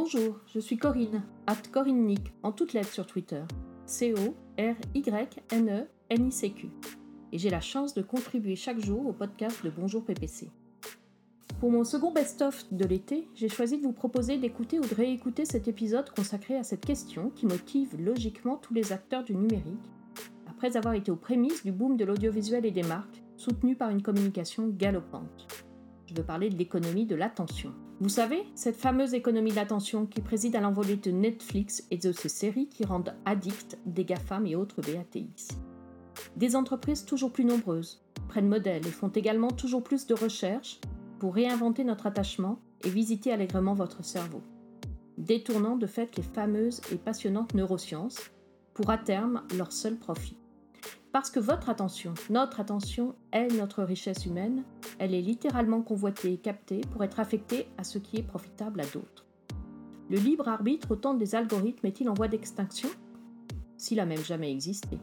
Bonjour, je suis Corinne, at Corinne Nick, en toutes lettres sur Twitter. C-O-R-Y-N-E-N-I-C-Q. Et j'ai la chance de contribuer chaque jour au podcast de Bonjour PPC. Pour mon second best-of de l'été, j'ai choisi de vous proposer d'écouter ou de réécouter cet épisode consacré à cette question qui motive logiquement tous les acteurs du numérique, après avoir été aux prémices du boom de l'audiovisuel et des marques, soutenu par une communication galopante. Je veux parler de l'économie de l'attention. Vous savez, cette fameuse économie de l'attention qui préside à l'envolée de Netflix et de ces séries qui rendent addicts des GAFAM et autres BATI. Des entreprises toujours plus nombreuses prennent modèle et font également toujours plus de recherches pour réinventer notre attachement et visiter allègrement votre cerveau, détournant de fait les fameuses et passionnantes neurosciences pour à terme leur seul profit. Parce que votre attention, notre attention, est notre richesse humaine, elle est littéralement convoitée et captée pour être affectée à ce qui est profitable à d'autres. Le libre arbitre au temps des algorithmes est-il en voie d'extinction? S'il a même jamais existé.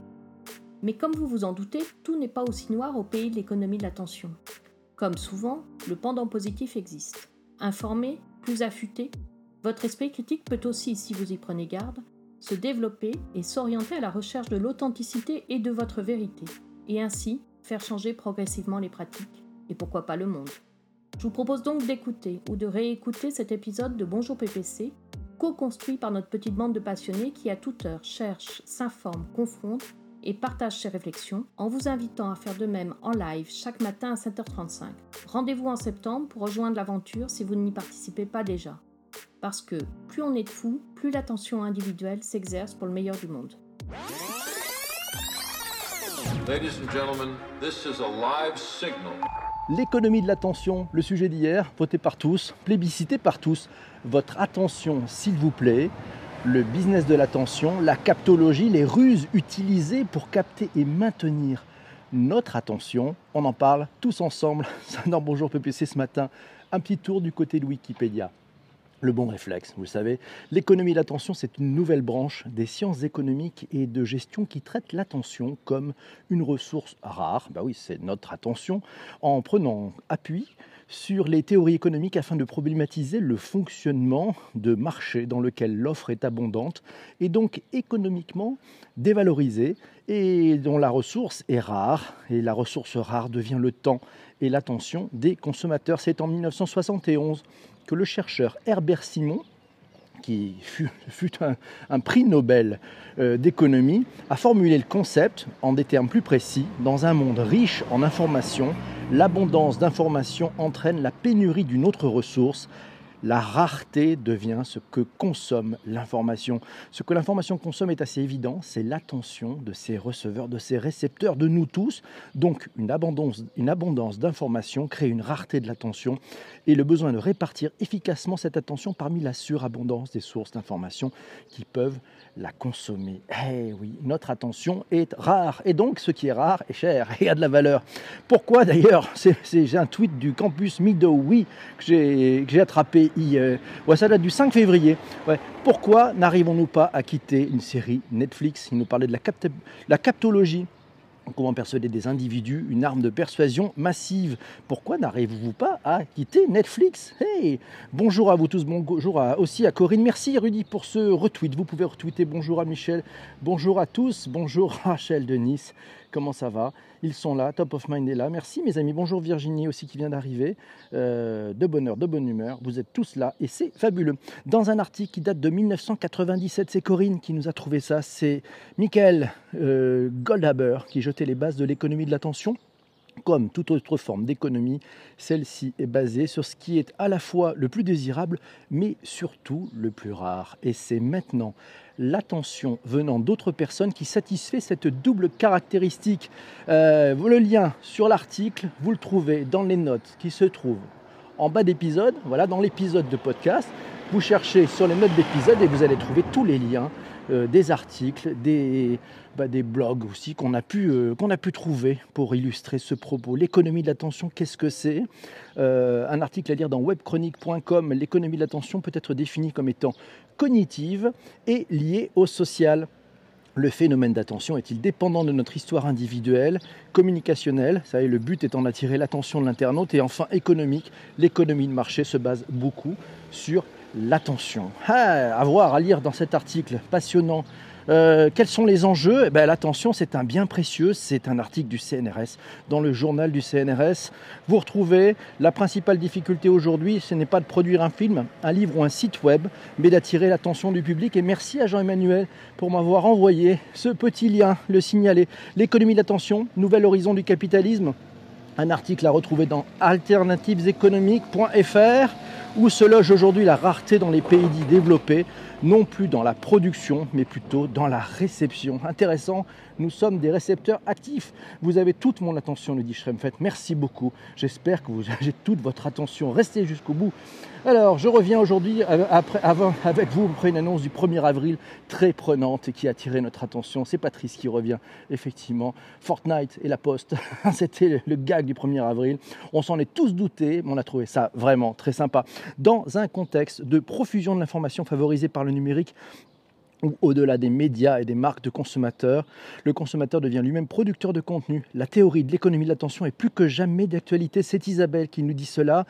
Mais comme vous vous en doutez, tout n'est pas aussi noir au pays de l'économie de l'attention. Comme souvent, le pendant positif existe. Informé, plus affûté, votre esprit critique peut aussi, si vous y prenez garde, se développer et s'orienter à la recherche de l'authenticité et de votre vérité, et ainsi faire changer progressivement les pratiques, et pourquoi pas le monde. Je vous propose donc d'écouter ou de réécouter cet épisode de Bonjour PPC, co-construit par notre petite bande de passionnés qui à toute heure cherche, s'informe, confronte et partage ses réflexions en vous invitant à faire de même en live chaque matin à 7h35. Rendez-vous en septembre pour rejoindre l'aventure si vous n'y participez pas déjà parce que plus on est de fous, plus l'attention individuelle s'exerce pour le meilleur du monde. L'économie de l'attention, le sujet d'hier, voté par tous, plébiscité par tous. Votre attention, s'il vous plaît. Le business de l'attention, la captologie, les ruses utilisées pour capter et maintenir notre attention. On en parle tous ensemble. Dans Bonjour PPC ce matin. Un petit tour du côté de Wikipédia le bon réflexe, vous le savez. L'économie de l'attention, c'est une nouvelle branche des sciences économiques et de gestion qui traite l'attention comme une ressource rare, bah oui, c'est notre attention, en prenant appui sur les théories économiques afin de problématiser le fonctionnement de marché dans lequel l'offre est abondante et donc économiquement dévalorisée et dont la ressource est rare. Et la ressource rare devient le temps et l'attention des consommateurs. C'est en 1971 que le chercheur Herbert Simon, qui fut, un, prix Nobel euh, d'économie, a formulé le concept en des termes plus précis. Dans un monde riche en informations, l'abondance d'informations entraîne la pénurie d'une autre ressource, la rareté devient ce que consomme l'information. Ce que l'information consomme est assez évident, c'est l'attention de ses receveurs, de ses récepteurs, de nous tous. Donc une abondance, une abondance d'informations crée une rareté de l'attention et le besoin de répartir efficacement cette attention parmi la surabondance des sources d'informations qui peuvent la consommer. Eh oui, notre attention est rare et donc ce qui est rare est cher et a de la valeur. Pourquoi d'ailleurs J'ai un tweet du campus Midway que j'ai attrapé hier. Ouais, ça date du 5 février. Ouais. Pourquoi n'arrivons-nous pas à quitter une série Netflix? Il nous parlait de la captologie Comment persuader des individus une arme de persuasion massive? Pourquoi n'arrivez-vous pas à quitter Netflix? Hey Bonjour à vous tous, bonjour aussi à Corinne. Merci Rudy pour ce retweet. Vous pouvez retweeter bonjour à Michel, bonjour à tous, bonjour Rachel de Nice. Comment ça va? Ils sont là, Top of Mind est là. Merci mes amis. Bonjour Virginie aussi qui vient d'arriver. Euh, de bonne heure, de bonne humeur. Vous êtes tous là et c'est fabuleux. Dans un article qui date de 1997, c'est Corinne qui nous a trouvé ça. C'est Michael euh, Goldhaber qui jetait les bases de l'économie de l'attention. Comme toute autre forme d'économie, celle-ci est basée sur ce qui est à la fois le plus désirable, mais surtout le plus rare. Et c'est maintenant l'attention venant d'autres personnes qui satisfait cette double caractéristique. Euh, le lien sur l'article, vous le trouvez dans les notes qui se trouvent en bas d'épisode, voilà, dans l'épisode de podcast. Vous cherchez sur les notes d'épisode et vous allez trouver tous les liens euh, des articles, des, bah, blogs aussi qu'on a, pu, euh, qu'on a pu trouver pour illustrer ce propos. L'économie de l'attention, qu'est-ce que c'est? Euh, Un article à lire dans webchronique.com. L'économie de l'attention peut être définie comme étant cognitive et liée au social. Le phénomène d'attention est-il dépendant de notre histoire individuelle, communicationnelle? Ça le but étant d'attirer l'attention de l'internaute. Et enfin, économique. L'économie de marché se base beaucoup sur l'attention. Ah, à voir, à lire dans cet article passionnant. Euh, quels sont les enjeux? Eh ben, L'attention, c'est un bien précieux. C'est un article du CNRS. Dans le journal du CNRS, vous retrouvez la principale difficulté aujourd'hui, ce n'est pas de produire un film, un livre ou un site web, mais d'attirer l'attention du public. Et merci à Jean-Emmanuel pour m'avoir envoyé ce petit lien, le signaler. L'économie de l'attention, nouvel horizon du capitalisme. Un article à retrouver dans alternativeséconomiques.fr où se loge aujourd'hui la rareté dans les pays dits développés non plus dans la production, mais plutôt dans la réception. Intéressant, nous sommes des récepteurs actifs. Vous avez toute mon attention, nous dit Schremfett. Merci beaucoup. J'espère que vous avez toute votre attention. Restez jusqu'au bout. Alors, je reviens aujourd'hui avec vous après une annonce du 1er avril très prenante et qui a attiré notre attention. C'est Patrice qui revient, effectivement. Fortnite et la Poste, c'était le gag du 1er avril. On s'en est tous doutés, mais on a trouvé ça vraiment très sympa. Dans un contexte de profusion de l'information favorisée par le numérique, au-delà des médias et des marques de consommateurs, le consommateur devient lui-même producteur de contenu. La théorie de l'économie de l'attention est plus que jamais d'actualité. C'est Isabelle qui nous dit cela.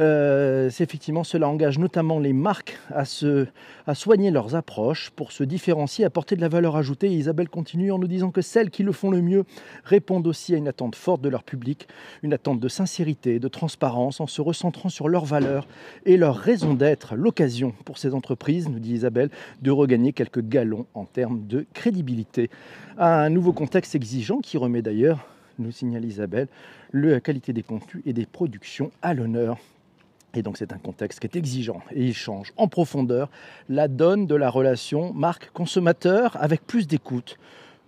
Euh, effectivement cela engage notamment les marques à, se, à soigner leurs approches pour se différencier, apporter de la valeur ajoutée. Isabelle continue en nous disant que celles qui le font le mieux répondent aussi à une attente forte de leur public, une attente de sincérité, de transparence, en se recentrant sur leurs valeurs et leur raison d'être. L'occasion pour ces entreprises, nous dit Isabelle, de regagner quelques galons en termes de crédibilité. Un nouveau contexte exigeant qui remet d'ailleurs nous signale Isabelle, la qualité des contenus et des productions à l'honneur. Et donc c'est un contexte qui est exigeant et il change en profondeur la donne de la relation marque-consommateur avec plus d'écoute,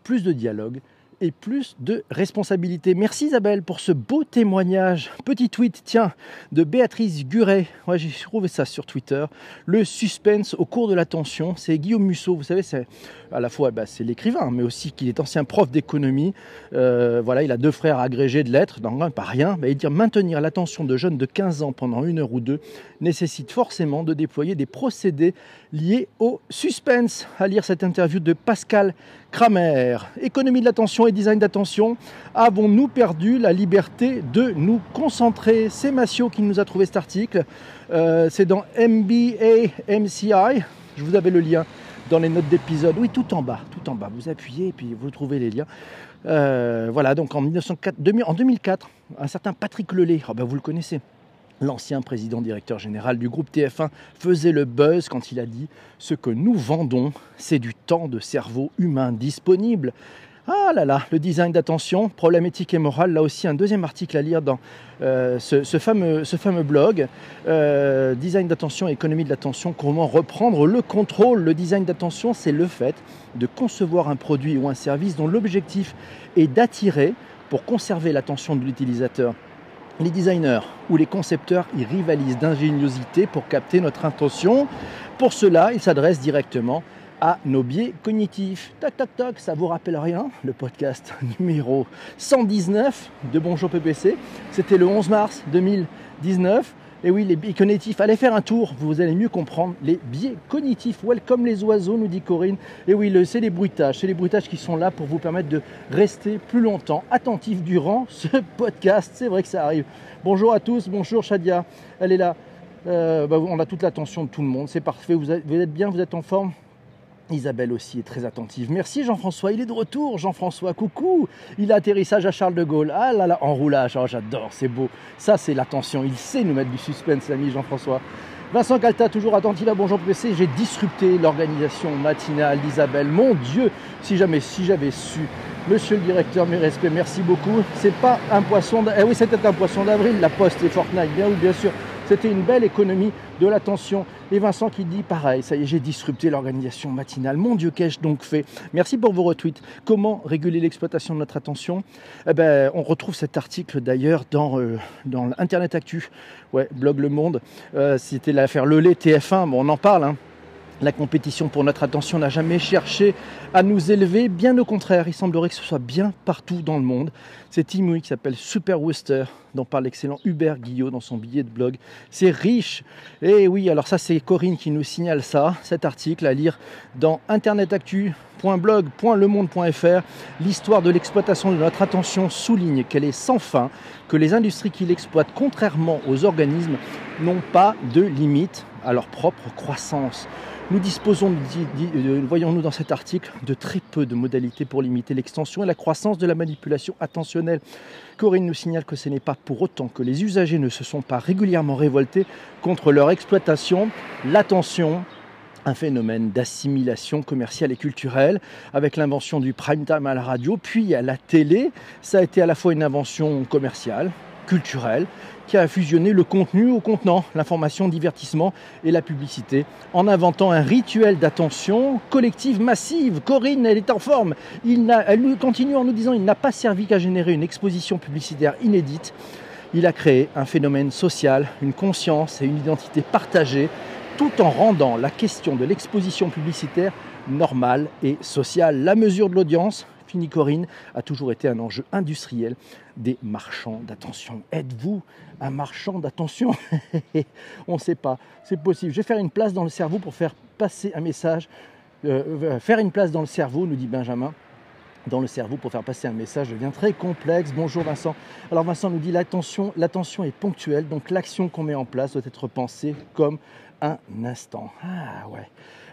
plus de dialogue et plus de responsabilité. Merci Isabelle pour ce beau témoignage. Petit tweet, tiens, de Béatrice Guret. Ouais, j'ai trouvé ça sur Twitter. Le suspense au cours de l'attention. C'est Guillaume Musso. Vous savez, c'est à la fois bah, c'est l'écrivain, mais aussi qu'il est ancien prof d'économie. Euh, voilà, il a deux frères agrégés de lettres, donc pas rien. il dit maintenir l'attention de jeunes de 15 ans pendant une heure ou deux nécessite forcément de déployer des procédés liés au suspense. À lire cette interview de Pascal Kramer. Économie de l'attention et design d'attention. Avons-nous perdu la liberté de nous concentrer? C'est Massio qui nous a trouvé cet article. Euh, c'est dans MBA MCI. Je vous avais le lien dans les notes d'épisode. Oui, tout en bas, tout en bas. Vous appuyez et puis vous trouvez les liens. Euh, voilà, donc en, 1904, en 2004, un certain Patrick Lelay, oh ben vous le connaissez, L'ancien président directeur général du groupe TF1 faisait le buzz quand il a dit Ce que nous vendons, c'est du temps de cerveau humain disponible. Ah là là, le design d'attention, problème éthique et moral. Là aussi, un deuxième article à lire dans euh, ce, fameux, blog. Euh, design d'attention, économie de l'attention, comment reprendre le contrôle? Le design d'attention, c'est le fait de concevoir un produit ou un service dont l'objectif est d'attirer pour conserver l'attention de l'utilisateur les designers ou les concepteurs y rivalisent d'ingéniosité pour capter notre intention. Pour cela, ils s'adressent directement à nos biais cognitifs. Tac, tac, tac, ça vous rappelle rien Le podcast numéro 119 de Bonjour PPC. C'était le 11 mars 2019. Et oui, les biais cognitifs, allez faire un tour, vous allez mieux comprendre les biais cognitifs. Welcome les oiseaux, nous dit Corinne. Et oui, c'est les bruitages, c'est les bruitages qui sont là pour vous permettre de rester plus longtemps attentif durant ce podcast. C'est vrai que ça arrive. Bonjour à tous, bonjour Shadia, elle est là. Euh, bah, on a toute l'attention de tout le monde, c'est parfait. vous êtes bien, vous êtes en forme? Isabelle aussi est très attentive. Merci Jean-François, il est de retour. Jean-François, coucou. Il a atterrissage à Charles de Gaulle. Ah là là, enroulage, oh, j'adore, c'est beau. Ça, c'est l'attention. Il sait nous mettre du suspense, l'ami Jean-François. Vincent Calta, toujours attentif à Bonjour PC. J'ai disrupté l'organisation matinale d'Isabelle. Mon Dieu, si jamais, si j'avais su. Monsieur le directeur, mes respects, merci beaucoup. C'est pas un poisson. Eh oui, c'était un poisson d'avril, la Poste et Fortnite, bien bien sûr. C'était une belle économie de l'attention. Et Vincent qui dit pareil, ça y est, j'ai disrupté l'organisation matinale. Mon Dieu, qu'ai-je donc fait? Merci pour vos retweets. Comment réguler l'exploitation de notre attention? Eh ben, On retrouve cet article d'ailleurs dans, euh, Internet Actu, ouais, blog Le Monde. Euh, c'était l'affaire Lelay TF1, bon, on en parle. Hein. La compétition pour notre attention n'a jamais cherché à nous élever, bien au contraire, il semblerait que ce soit bien partout dans le monde. C'est Tim qui s'appelle Super Wester dont parle l'excellent Hubert Guillot dans son billet de blog. C'est riche. Et oui, alors ça c'est Corinne qui nous signale ça, cet article à lire dans internetactu.blog.lemonde.fr. L'histoire de l'exploitation de notre attention souligne qu'elle est sans fin, que les industries qui l'exploitent, contrairement aux organismes, n'ont pas de limite à leur propre croissance. Nous disposons, voyons-nous dans cet article, de très peu de modalités pour limiter l'extension et la croissance de la manipulation attentionnelle. Corinne nous signale que ce n'est pas pour autant que les usagers ne se sont pas régulièrement révoltés contre leur exploitation. L'attention, un phénomène d'assimilation commerciale et culturelle avec l'invention du prime time à la radio, puis à la télé. Ça a été à la fois une invention commerciale, culturelle, qui a fusionné le contenu au contenant, l'information, le divertissement et la publicité, en inventant un rituel d'attention collective massive. Corinne, elle est en forme. Il elle continue en nous disant il n'a pas servi qu'à générer une exposition publicitaire inédite. Il a créé un phénomène social, une conscience et une identité partagée, tout en rendant la question de l'exposition publicitaire normale et sociale. La mesure de l'audience, fini Corinne, a toujours été un enjeu industriel des marchands d'attention. Êtes-vous un marchand d'attention? On ne sait pas. C'est possible. Je vais faire une place dans le cerveau pour faire passer un message. Euh, euh, faire une place dans le cerveau, nous dit Benjamin dans le cerveau pour faire passer un message devient très complexe. Bonjour Vincent. Alors Vincent nous dit l'attention, l'attention est ponctuelle, donc l'action qu'on met en place doit être pensée comme un instant. Ah ouais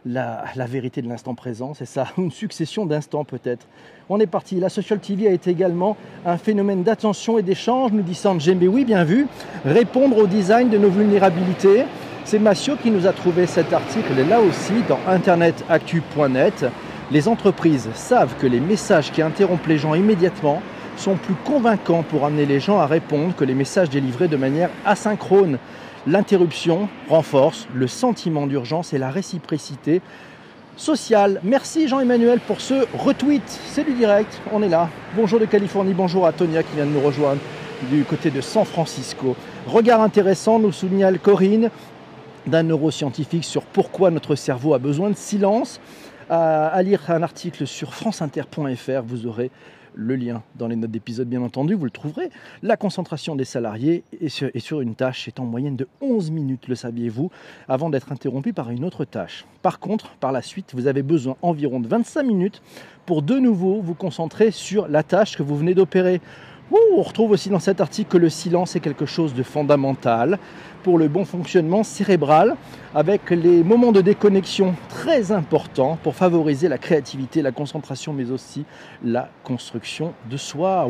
la, vérité de l'instant présent, c'est ça, une succession d'instants peut-être. On est parti. La social TV a été également un phénomène d'attention et d'échange, nous dit Sanjay. Oui, bien vu, répondre au design de nos vulnérabilités. C'est Massio qui nous a trouvé cet article, là aussi dans internetactu.net. Les entreprises savent que les messages qui interrompent les gens immédiatement sont plus convaincants pour amener les gens à répondre que les messages délivrés de manière asynchrone. L'interruption renforce le sentiment d'urgence et la réciprocité sociale. Merci Jean-Emmanuel pour ce retweet. C'est du direct, on est là. Bonjour de Californie, bonjour à Tonia qui vient de nous rejoindre du côté de San Francisco. Regard intéressant, nous signale Corinne d'un neuroscientifique sur pourquoi notre cerveau a besoin de silence. À, lire un article sur franceinter.fr, vous aurez le lien dans les notes d'épisode, bien entendu, vous le trouverez. La concentration des salariés est sur, une tâche est en moyenne de 11 minutes, le saviez-vous, avant d'être interrompu par une autre tâche. Par contre, par la suite, vous avez besoin environ de 25 minutes pour de nouveau vous concentrer sur la tâche que vous venez d'opérer on retrouve aussi dans cet article que le silence est quelque chose de fondamental pour le bon fonctionnement cérébral, avec les moments de déconnexion très importants pour favoriser la créativité, la concentration, mais aussi la construction de soi.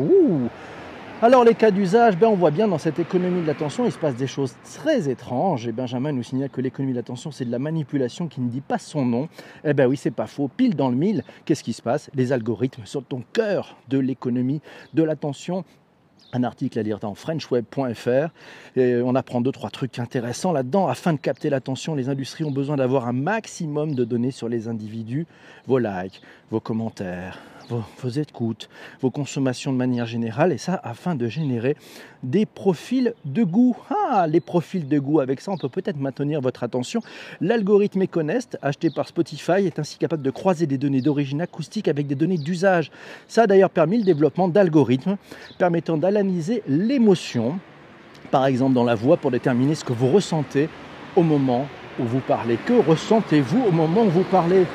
Alors les cas d'usage, ben on voit bien dans cette économie de l'attention, il se passe des choses très étranges. Et Benjamin nous signale que l'économie de l'attention, c'est de la manipulation qui ne dit pas son nom. Eh bien oui, c'est pas faux. Pile dans le mille, qu'est-ce qui se passe? Les algorithmes sont au cœur de l'économie de l'attention un article à lire dans frenchweb.fr et on apprend deux trois trucs intéressants là-dedans. Afin de capter l'attention, les industries ont besoin d'avoir un maximum de données sur les individus, vos likes, vos commentaires, vos, écoutes, vos consommations de manière générale, et ça afin de générer des profils de goût. Ah, les profils de goût, avec ça on peut peut-être maintenir votre attention. L'algorithme Econest, acheté par Spotify, est ainsi capable de croiser des données d'origine acoustique avec des données d'usage. Ça a d'ailleurs permis le développement d'algorithmes permettant l'émotion, par exemple dans la voix, pour déterminer ce que vous ressentez au moment où vous parlez. Que ressentez-vous au moment où vous parlez?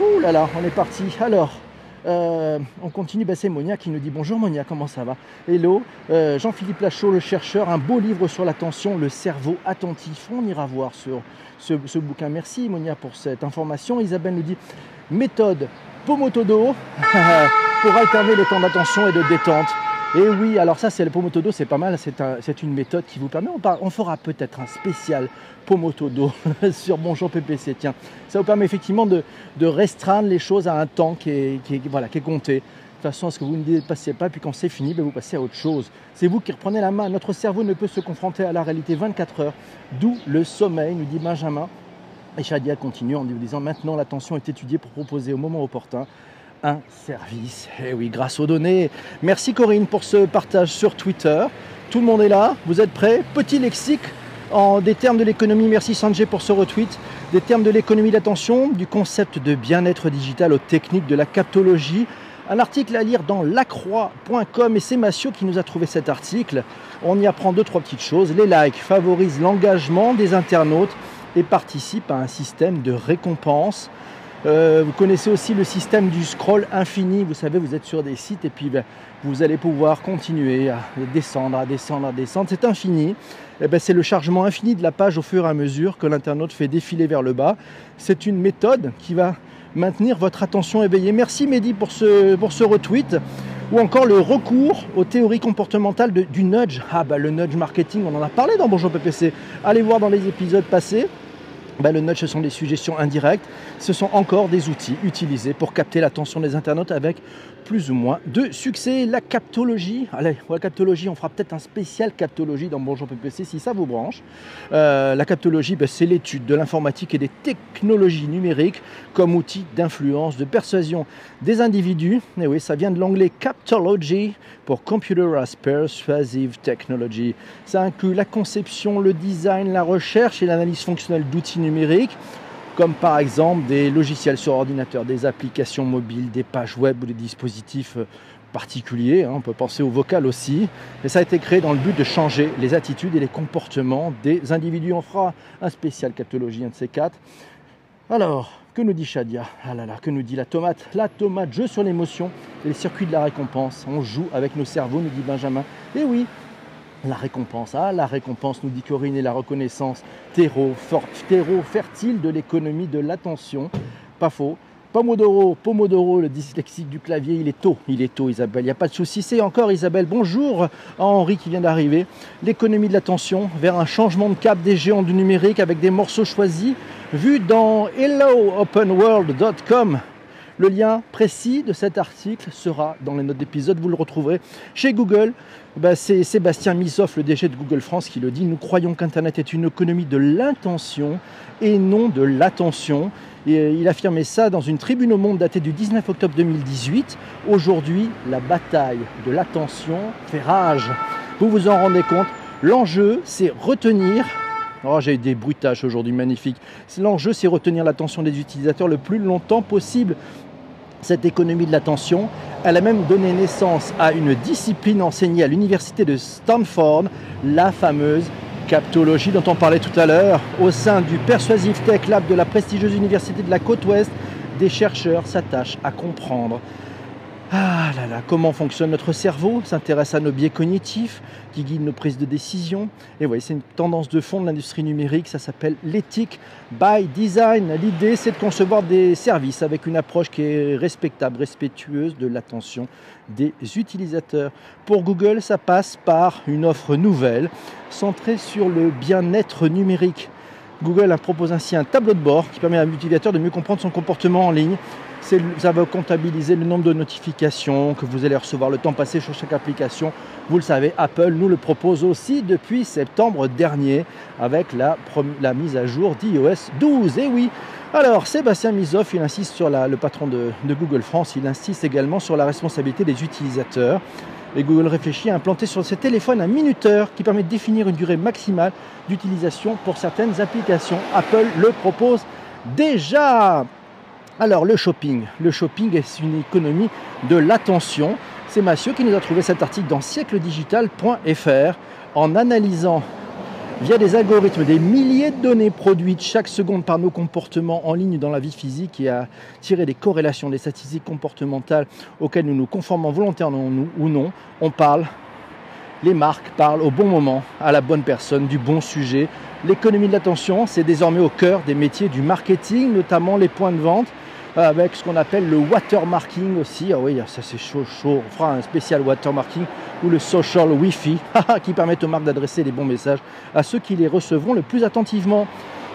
Ouh là là, on est parti. Alors, euh, on continue, bah, c'est Monia qui nous dit bonjour Monia, comment ça va? Hello, euh, Jean-Philippe Lachaud, le chercheur, un beau livre sur l'attention, le cerveau attentif. On ira voir sur ce, bouquin. Merci Monia pour cette information. Isabelle nous dit méthode Pomotodo pour alterner le temps d'attention et de détente. Et oui, alors ça, c'est le Pomotodo, c'est pas mal. C'est une méthode qui vous permet. On, fera peut-être un spécial Pomotodo sur Bonjour PPC. Tiens, ça vous permet effectivement de, restreindre les choses à un temps qui est, compté. De façon, ce que vous ne dépassez pas, puis quand c'est fini, ben, vous passez à autre chose. C'est vous qui reprenez la main. Notre cerveau ne peut se confronter à la réalité 24 heures, d'où le sommeil, nous dit Benjamin. Et Shadia continue en nous disant maintenant l'attention est étudiée pour proposer au moment opportun un service. Eh oui, grâce aux données. Merci Corinne pour ce partage sur Twitter. Tout le monde est là, vous êtes prêts? Petit lexique en des termes de l'économie. Merci Sanjay pour ce retweet. Des termes de l'économie d'attention, du concept de bien-être digital aux techniques de la captologie Un article à lire dans lacroix.com et c'est Massio qui nous a trouvé cet article. On y apprend deux, trois petites choses. Les likes favorisent l'engagement des internautes et participent à un système de récompense. Euh, vous connaissez aussi le système du scroll infini. Vous savez, vous êtes sur des sites et puis ben, vous allez pouvoir continuer à descendre, à descendre, à descendre. C'est infini. Eh ben, c'est le chargement infini de la page au fur et à mesure que l'internaute fait défiler vers le bas. C'est une méthode qui va maintenir votre attention éveillée. Merci Mehdi pour ce, pour ce retweet. Ou encore le recours aux théories comportementales du nudge. Ah bah le nudge marketing, on en a parlé dans Bonjour PPC. Allez voir dans les épisodes passés. Bah, le nudge, ce sont des suggestions indirectes. Ce sont encore des outils utilisés pour capter l'attention des internautes avec plus ou moins de succès. La captologie, allez, la captologie, on fera peut-être un spécial captologie dans Bonjour PPC si ça vous branche. Euh, la captologie, ben, c'est l'étude de l'informatique et des technologies numériques comme outil d'influence, de persuasion des individus. Et oui, ça vient de l'anglais captology pour Computer as Persuasive Technology. Ça inclut la conception, le design, la recherche et l'analyse fonctionnelle d'outils numériques comme par exemple des logiciels sur ordinateur, des applications mobiles, des pages web ou des dispositifs euh, particuliers. Hein. On peut penser au vocal aussi. Et ça a été créé dans le but de changer les attitudes et les comportements des individus. On fera un spécial catologie, un de ces quatre. Alors, que nous dit Shadia? Ah là là, que nous dit la tomate? La tomate, jeu sur l'émotion et les circuits de la récompense. On joue avec nos cerveaux, nous dit Benjamin. Et oui, la récompense, la récompense, nous dit Corinne, et la reconnaissance, terreau, terreau fertile de l'économie de l'attention. Pas faux. Pomodoro, Pomodoro, le dyslexique du clavier, il est tôt, il est tôt Isabelle, il n'y a pas de souci. C'est encore Isabelle, bonjour à Henri qui vient d'arriver. L'économie de l'attention vers un changement de cap des géants du numérique avec des morceaux choisis, vus dans helloopenworld.com. Le lien précis de cet article sera dans les notes d'épisode, vous le retrouverez chez Google. Bah, c'est Sébastien Misoff, le DG de Google France, qui le dit. Nous croyons qu'Internet est une économie de l'intention et non de l'attention. Euh, il affirmait ça dans une tribune au monde datée du 19 octobre 2018. Aujourd'hui, la bataille de l'attention fait rage. Vous vous en rendez compte? L'enjeu, c'est retenir Oh, j'ai eu des bruitages aujourd'hui magnifiques. L'enjeu, c'est retenir l'attention des utilisateurs le plus longtemps possible cette économie de l'attention. Elle a même donné naissance à une discipline enseignée à l'université de Stanford, la fameuse captologie dont on parlait tout à l'heure. Au sein du Persuasive Tech Lab de la prestigieuse université de la côte ouest, des chercheurs s'attachent à comprendre ah là là, comment fonctionne notre cerveau? S'intéresse à nos biais cognitifs qui guident nos prises de décision. Et oui, c'est une tendance de fond de l'industrie numérique, ça s'appelle l'éthique by design. L'idée, c'est de concevoir des services avec une approche qui est respectable, respectueuse de l'attention des utilisateurs. Pour Google, ça passe par une offre nouvelle centrée sur le bien-être numérique. Google propose ainsi un tableau de bord qui permet à l'utilisateur de mieux comprendre son comportement en ligne ça va comptabiliser le nombre de notifications que vous allez recevoir, le temps passé sur chaque application. Vous le savez, Apple nous le propose aussi depuis septembre dernier avec la, mise à jour d'iOS 12. Et oui, alors Sébastien Misoff, il insiste sur le patron de, de Google France, il insiste également sur la responsabilité des utilisateurs. Et Google réfléchit à implanter sur ses téléphones un minuteur qui permet de définir une durée maximale d'utilisation pour certaines applications. Apple le propose déjà. Alors le shopping, le shopping est une économie de l'attention. C'est Mathieu qui nous a trouvé cet article dans siècledigital.fr en analysant via des algorithmes des milliers de données produites chaque seconde par nos comportements en ligne dans la vie physique et à tirer des corrélations des statistiques comportementales auxquelles nous nous conformons volontairement ou non. On parle, les marques parlent au bon moment, à la bonne personne, du bon sujet. L'économie de l'attention, c'est désormais au cœur des métiers du marketing, notamment les points de vente avec ce qu'on appelle le watermarking aussi. Ah oui, ça c'est chaud, chaud. On fera un spécial watermarking ou le social Wi-Fi qui permet aux marques d'adresser les bons messages à ceux qui les recevront le plus attentivement.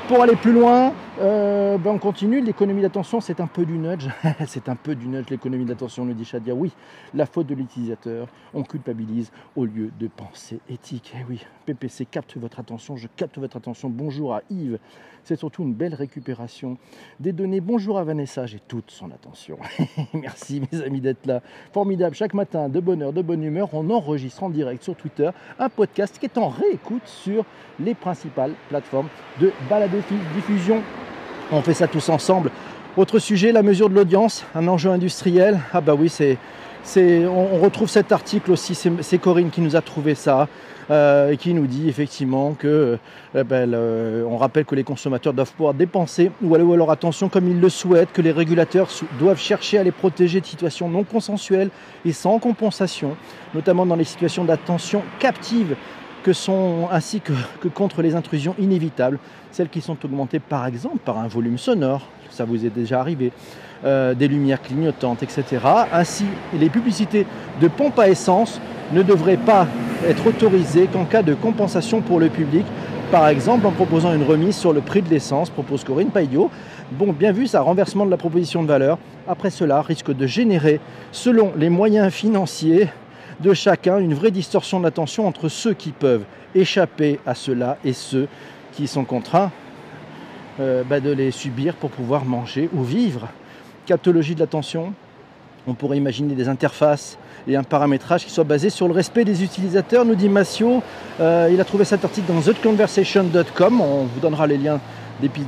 Pour aller plus loin, euh, ben on continue. L'économie d'attention, c'est un peu du nudge. c'est un peu du nudge, l'économie d'attention, nous dit Shadia. Oui, la faute de l'utilisateur, on culpabilise au lieu de penser éthique. Eh oui, PPC capte votre attention, je capte votre attention. Bonjour à Yves. C'est surtout une belle récupération des données. Bonjour à Vanessa, j'ai toute son attention. Merci mes amis d'être là. Formidable, chaque matin, de bonne heure, de bonne humeur, on enregistre en direct sur Twitter un podcast qui est en réécoute sur les principales plateformes de balado diffusion. On fait ça tous ensemble Autre sujet, la mesure de l'audience, un enjeu industriel. Ah bah oui, c'est, on, retrouve cet article aussi, c'est, Corinne qui nous a trouvé ça. Euh, et qui nous dit effectivement que euh, ben, on rappelle que les consommateurs doivent pouvoir dépenser ou aller leur attention comme ils le souhaitent, que les régulateurs doivent chercher à les protéger de situations non consensuelles et sans compensation, notamment dans les situations d'attention captive ainsi que, que, contre les intrusions inévitables, celles qui sont augmentées par exemple par un volume sonore, ça vous est déjà arrivé, euh, des lumières clignotantes, etc. Ainsi, les publicités de pompes à essence ne devraient pas être autorisées qu'en cas de compensation pour le public, par exemple en proposant une remise sur le prix de l'essence, propose Corinne Paillot. Bon, bien vu, ça renversement de la proposition de valeur. Après cela, risque de générer, selon les moyens financiers, de chacun une vraie distorsion de l'attention entre ceux qui peuvent échapper à cela et ceux qui sont contraints euh, bah, de les subir pour pouvoir manger ou vivre. Captologie de l'attention, on pourrait imaginer des interfaces et un paramétrage qui soit basé sur le respect des utilisateurs, nous dit Massio. Euh, il a trouvé cet article dans theconversation.com, on vous donnera les liens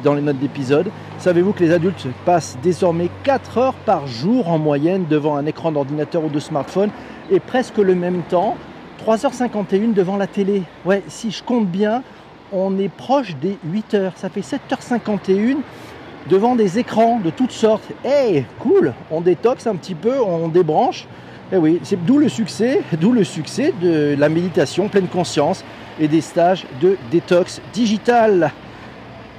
dans les notes d'épisode. Savez-vous que les adultes passent désormais 4 heures par jour en moyenne devant un écran d'ordinateur ou de smartphone et presque le même temps, 3h51 devant la télé. Ouais, si je compte bien, on est proche des 8 heures. Ça fait 7h51 devant des écrans de toutes sortes. Hey, cool, on détoxe un petit peu, on débranche. Et eh oui, c'est d'où le succès, d'où le succès de la méditation pleine conscience et des stages de détox digital.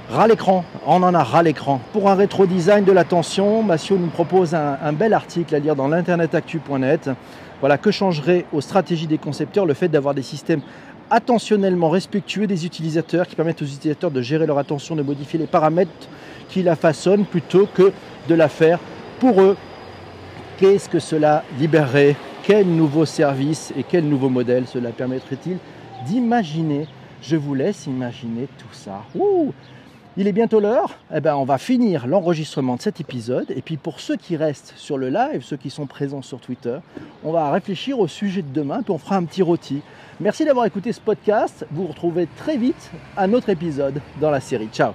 Ras l'écran, on en a ras l'écran. Pour un rétro design de l'attention, Massio nous propose un, un bel article à lire dans l'internetactu.net. Voilà, que changerait aux stratégies des concepteurs le fait d'avoir des systèmes attentionnellement respectueux des utilisateurs qui permettent aux utilisateurs de gérer leur attention, de modifier les paramètres qui la façonnent plutôt que de la faire pour eux? Qu'est-ce que cela libérerait? Quel nouveau service et quel nouveau modèle cela permettrait-il d'imaginer? Je vous laisse imaginer tout ça. Il est bientôt l'heure, eh ben, on va finir l'enregistrement de cet épisode. Et puis pour ceux qui restent sur le live, ceux qui sont présents sur Twitter, on va réfléchir au sujet de demain, puis on fera un petit rôti. Merci d'avoir écouté ce podcast. Vous vous retrouvez très vite un autre épisode dans la série. Ciao